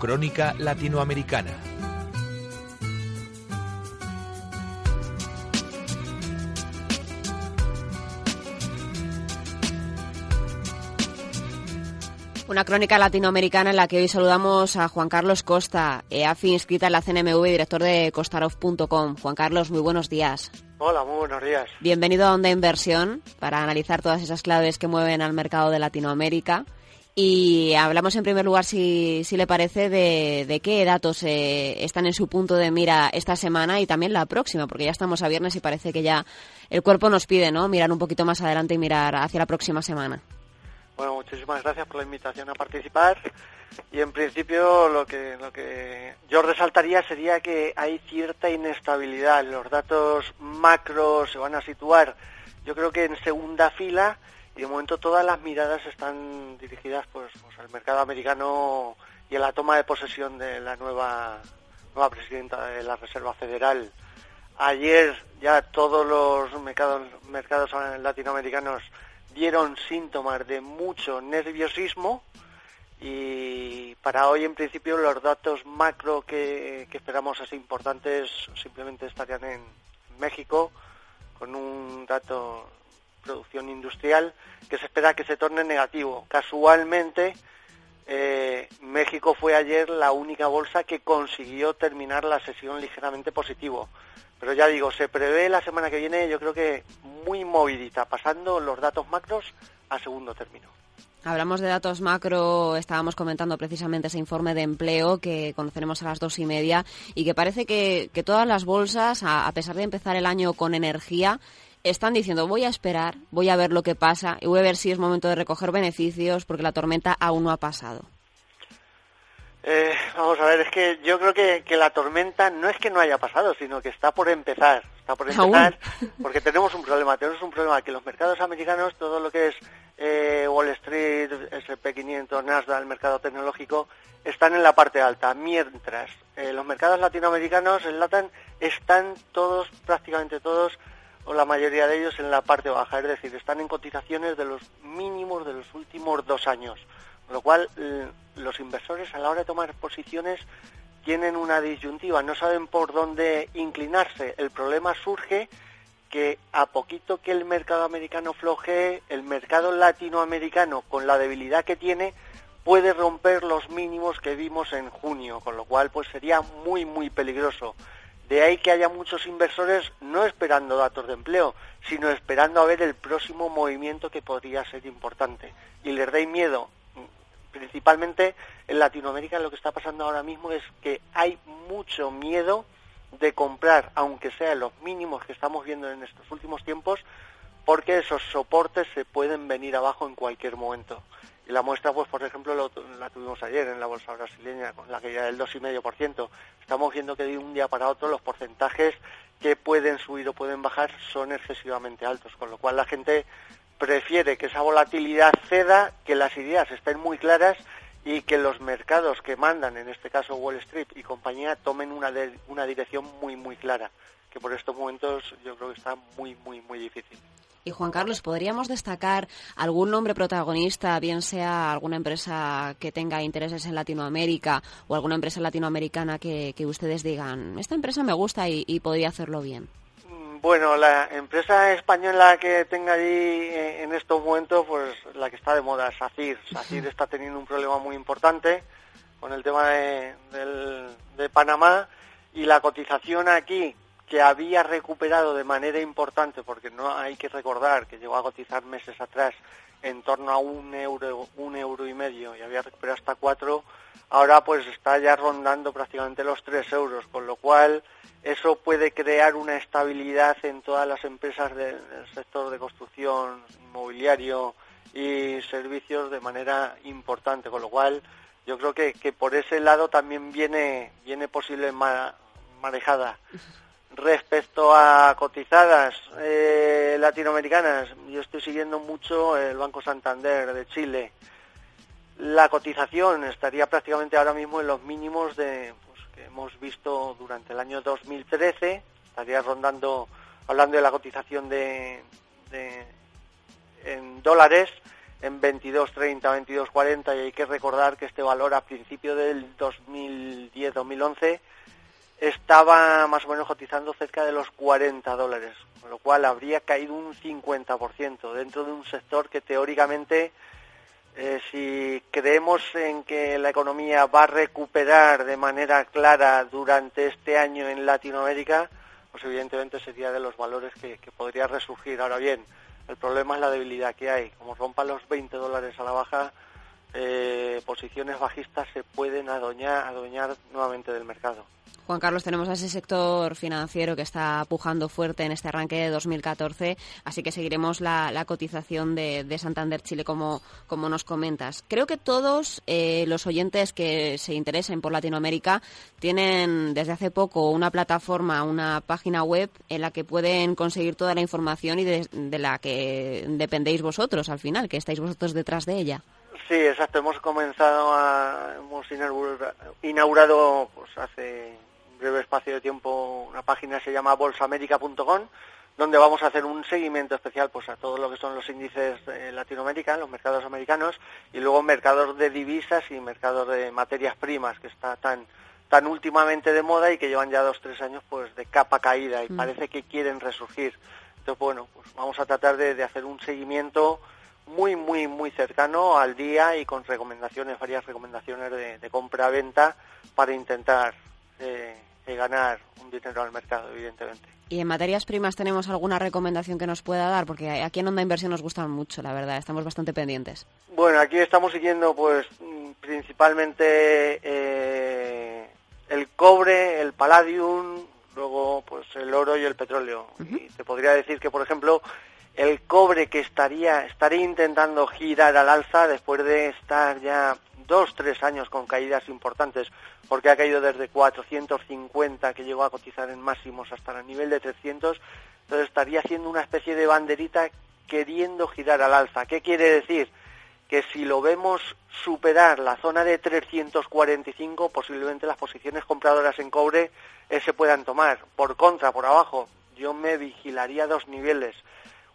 Crónica Latinoamericana. Una crónica latinoamericana en la que hoy saludamos a Juan Carlos Costa, EAFI inscrita en la CNMV y director de costarov.com. Juan Carlos, muy buenos días. Hola, muy buenos días. Bienvenido a Onda Inversión para analizar todas esas claves que mueven al mercado de Latinoamérica. Y hablamos en primer lugar, si, si le parece, de, qué datos eh, están en su punto de mira esta semana y también la próxima, porque ya estamos a viernes y parece que ya el cuerpo nos pide ¿no? mirar un poquito más adelante y mirar hacia la próxima semana. Bueno, muchísimas gracias por la invitación a participar. Y en principio lo que, lo que yo resaltaría sería que hay cierta inestabilidad. Los datos macro se van a situar, yo creo que en segunda fila y de momento todas las miradas están dirigidas pues, pues, al mercado americano y a la toma de posesión de la nueva nueva presidenta de la Reserva Federal. Ayer ya todos los mercados, mercados latinoamericanos dieron síntomas de mucho nerviosismo y para hoy en principio los datos macro que, esperamos así importantes simplemente estarían en México con un dato producción industrial que se espera que se torne negativo. Casualmente, eh, México fue ayer la única bolsa que consiguió terminar la sesión ligeramente positivo. Pero ya digo, se prevé la semana que viene, yo creo que muy movidita, pasando los datos macros a segundo término. Hablamos de datos macro, estábamos comentando precisamente ese informe de empleo que conoceremos a las dos y media y que parece que, todas las bolsas, a pesar de empezar el año con energía, están diciendo voy a esperar, voy a ver lo que pasa y voy a ver si es momento de recoger beneficios porque la tormenta aún no ha pasado. Eh, vamos a ver, es que yo creo que, la tormenta no es que no haya pasado, sino que está por empezar. Está por empezar porque tenemos un problema. Tenemos un problema que los mercados americanos, todo lo que es eh, Wall Street, SP500, Nasdaq, el mercado tecnológico, están en la parte alta. Mientras eh, los mercados latinoamericanos, el LATAN, están todos, prácticamente todos, o la mayoría de ellos en la parte baja, es decir, están en cotizaciones de los mínimos de los últimos dos años, con lo cual los inversores a la hora de tomar posiciones tienen una disyuntiva, no saben por dónde inclinarse. El problema surge que a poquito que el mercado americano flojee, el mercado latinoamericano, con la debilidad que tiene, puede romper los mínimos que vimos en junio, con lo cual pues sería muy muy peligroso. De ahí que haya muchos inversores no esperando datos de empleo, sino esperando a ver el próximo movimiento que podría ser importante. Y les dé miedo. Principalmente en Latinoamérica lo que está pasando ahora mismo es que hay mucho miedo de comprar, aunque sea los mínimos que estamos viendo en estos últimos tiempos, porque esos soportes se pueden venir abajo en cualquier momento. Y la muestra, pues, por ejemplo, la tuvimos ayer en la bolsa brasileña, con la que ya del 2,5%. Estamos viendo que de un día para otro los porcentajes que pueden subir o pueden bajar son excesivamente altos, con lo cual la gente prefiere que esa volatilidad ceda, que las ideas estén muy claras y que los mercados que mandan, en este caso Wall Street y compañía, tomen una, una dirección muy, muy clara, que por estos momentos yo creo que está muy, muy, muy difícil. Y Juan Carlos, ¿podríamos destacar algún nombre protagonista, bien sea alguna empresa que tenga intereses en Latinoamérica o alguna empresa latinoamericana que, ustedes digan, esta empresa me gusta y, podría hacerlo bien? Mm, bueno, la empresa española que tenga allí eh, en estos momentos, pues la que está de moda es SACIR. SACIR está teniendo un problema muy importante con el tema de, de Panamá y la cotización aquí que había recuperado de manera importante, porque no hay que recordar que llegó a cotizar meses atrás en torno a un euro, un euro y medio y había recuperado hasta cuatro, ahora pues está ya rondando prácticamente los tres euros, con lo cual eso puede crear una estabilidad en todas las empresas del sector de construcción, inmobiliario y servicios de manera importante, con lo cual yo creo que, que por ese lado también viene, viene posible marejada. Respecto a cotizadas eh, latinoamericanas, yo estoy siguiendo mucho el Banco Santander de Chile. La cotización estaría prácticamente ahora mismo en los mínimos de pues, que hemos visto durante el año 2013. Estaría rondando, hablando de la cotización de, en dólares, en 22.30, 22.40 y hay que recordar que este valor a principio del 2010-2011 estaba más o menos cotizando cerca de los 40 dólares, con lo cual habría caído un 50% dentro de un sector que teóricamente, eh, si creemos en que la economía va a recuperar de manera clara durante este año en Latinoamérica, pues evidentemente sería de los valores que, podría resurgir. Ahora bien, el problema es la debilidad que hay. Como rompan los 20 dólares a la baja, eh, posiciones bajistas se pueden adueñar, adueñar nuevamente del mercado. Juan Carlos, tenemos a ese sector financiero que está pujando fuerte en este arranque de 2014, así que seguiremos la, cotización de, Santander Chile como, como nos comentas. Creo que todos eh, los oyentes que se interesen por Latinoamérica tienen desde hace poco una plataforma, una página web en la que pueden conseguir toda la información y de, de la que dependéis vosotros al final, que estáis vosotros detrás de ella. Sí, exacto. Hemos comenzado a, hemos inaugurado pues hace breve espacio de tiempo una página que se llama bolsamerica.com donde vamos a hacer un seguimiento especial pues a todo lo que son los índices de Latinoamérica, los mercados americanos y luego mercados de divisas y mercados de materias primas que está tan tan últimamente de moda y que llevan ya dos tres años pues de capa caída y mm. parece que quieren resurgir. Entonces bueno, pues vamos a tratar de, hacer un seguimiento muy muy muy cercano al día y con recomendaciones, varias recomendaciones de, compra-venta para intentar eh, ganar un dinero al mercado, evidentemente. ¿Y en materias primas tenemos alguna recomendación que nos pueda dar? Porque aquí en Onda Inversión nos gustan mucho, la verdad, estamos bastante pendientes. Bueno, aquí estamos siguiendo pues principalmente eh, el cobre, el palladium, luego pues el oro y el petróleo. Y te podría decir que, por ejemplo, el cobre que estaría, estaría intentando girar al alza después de estar ya dos, tres años con caídas importantes, porque ha caído desde 450 que llegó a cotizar en máximos hasta el nivel de 300, entonces estaría haciendo una especie de banderita queriendo girar al alza. ¿Qué quiere decir? Que si lo vemos superar la zona de 345, posiblemente las posiciones compradoras en cobre eh, se puedan tomar. Por contra, por abajo, yo me vigilaría dos niveles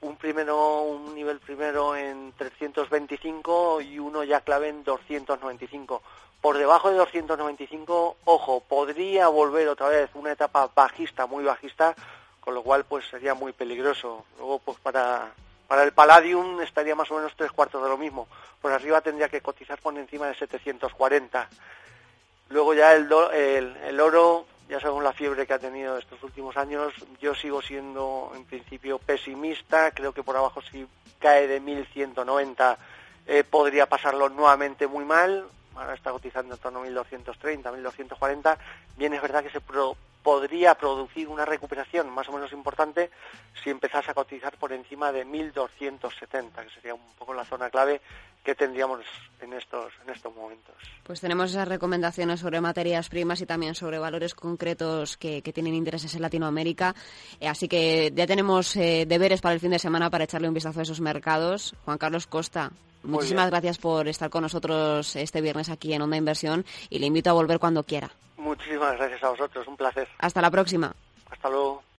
un primero un nivel primero en 325 y uno ya clave en 295. Por debajo de 295, ojo, podría volver otra vez una etapa bajista, muy bajista, con lo cual pues sería muy peligroso. Luego pues para para el Palladium estaría más o menos tres cuartos de lo mismo. Por arriba tendría que cotizar por encima de 740. Luego ya el, el, el oro ya sabemos la fiebre que ha tenido estos últimos años. Yo sigo siendo en principio pesimista, creo que por abajo si cae de 1190 eh, podría pasarlo nuevamente muy mal. Ahora está cotizando en torno a 1230, 1240. Bien, es verdad que se podría producir una recuperación más o menos importante si empezase a cotizar por encima de 1270, que sería un poco la zona clave que tendríamos en estos, en estos momentos. Pues tenemos esas recomendaciones sobre materias primas y también sobre valores concretos que, tienen intereses en Latinoamérica. Eh, así que ya tenemos eh, deberes para el fin de semana para echarle un vistazo a esos mercados. Juan Carlos Costa, muchísimas gracias por estar con nosotros este viernes aquí en Onda Inversión y le invito a volver cuando quiera. Muchísimas gracias a vosotros, un placer. Hasta la próxima. Hasta luego.